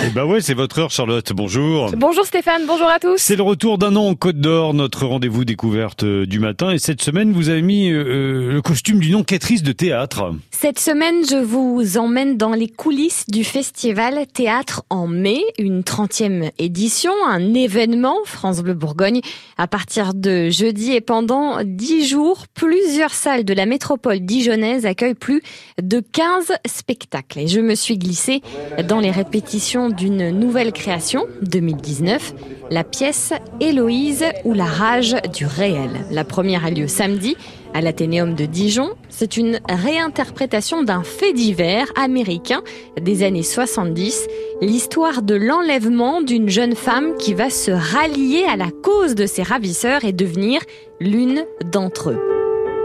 Eh ben ouais, c'est votre heure, Charlotte. Bonjour. Bonjour Stéphane, bonjour à tous. C'est le retour d'un an en Côte d'Or, notre rendez-vous découverte euh, du matin. Et cette semaine, vous avez mis euh, euh, le costume d'une enquêtrice de théâtre. Cette semaine, je vous emmène dans les coulisses du festival Théâtre en mai, une 30e édition, un événement France Bleu Bourgogne. À partir de jeudi et pendant 10 jours, plusieurs salles de la métropole dijonnaise accueillent plus de 15 spectacles. Et je me suis glissée dans les répétitions d'une nouvelle création, 2019, la pièce Héloïse ou la rage du réel. La première a lieu samedi à l'Athénéum de Dijon. C'est une réinterprétation d'un fait divers américain des années 70, l'histoire de l'enlèvement d'une jeune femme qui va se rallier à la cause de ses ravisseurs et devenir l'une d'entre eux.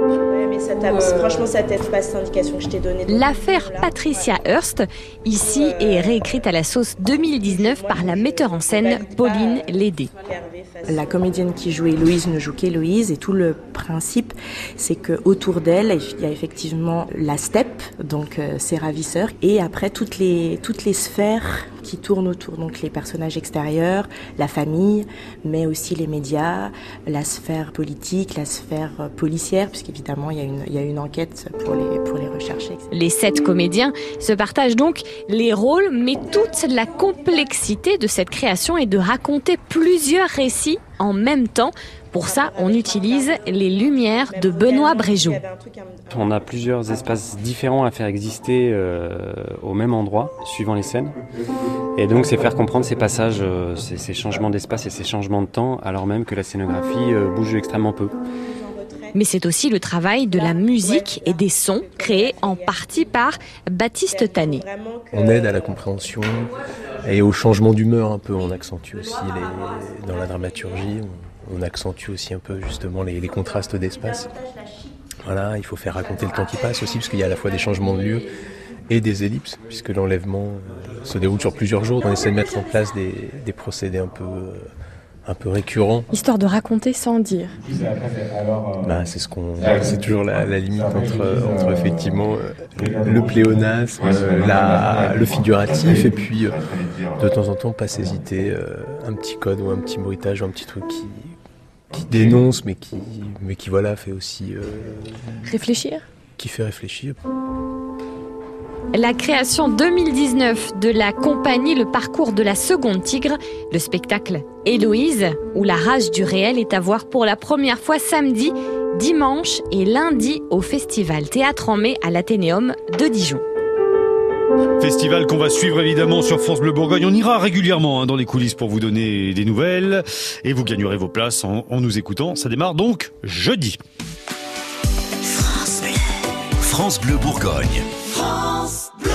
Ouais, mais ça t'a- franchement, ça t'aide pas cette indication que je t'ai donnée. L'affaire Patricia Hearst, ici, est réécrite à la sauce 2019 par la metteur en scène Pauline Lédé. La comédienne qui joue Héloïse ne joue qu'Héloïse et tout le principe, c'est que autour d'elle, il y a effectivement la steppe, donc euh, ses ravisseurs, et après toutes les toutes les sphères qui tournent autour, donc les personnages extérieurs, la famille, mais aussi les médias, la sphère politique, la sphère euh, policière, puisqu'évidemment il y a une il y a une enquête pour les pour les rechercher. Les sept comédiens se partagent donc les rôles, mais toute la complexité de cette création est de raconter plusieurs récits en même temps. Pour ça, on utilise les lumières de Benoît Bréjot. On a plusieurs espaces différents à faire exister euh, au même endroit, suivant les scènes. Et donc, c'est faire comprendre ces passages, euh, ces, ces changements d'espace et ces changements de temps, alors même que la scénographie euh, bouge extrêmement peu. Mais c'est aussi le travail de la musique et des sons créés en partie par Baptiste que- On aide à la compréhension et au changement d'humeur un peu. On accentue aussi dans la dramaturgie, on, accentue aussi un peu justement les, contrastes d'espace. Voilà, il faut faire raconter le temps qui passe aussi parce qu'il y a à la fois des changements de lieu et des ellipses puisque l'enlèvement euh, se déroule sur plusieurs jours. On essaie de mettre en place des, des procédés un peu, euh, un peu récurrents. Histoire de raconter sans dire. Bah, c'est ce qu'on, c'est toujours la, la limite entre, entre effectivement euh, le pléonasme, la, le figuratif, et puis euh, de temps en temps pas s'hésiter euh, un petit code ou un petit bruitage ou un petit truc qui, qui dénonce, mais qui, mais qui voilà fait aussi, euh, Réfléchir qui fait réfléchir. La création 2019 de la compagnie Le Parcours de la Seconde Tigre, le spectacle Héloïse, où la rage du réel est à voir pour la première fois samedi, dimanche et lundi au Festival Théâtre en mai à l'Athénéum de Dijon. Festival qu'on va suivre évidemment sur France Bleu Bourgogne. On ira régulièrement hein, dans les coulisses pour vous donner des nouvelles. Et vous gagnerez vos places en, en nous écoutant. Ça démarre donc jeudi. France Bleu Bourgogne. France Bleu.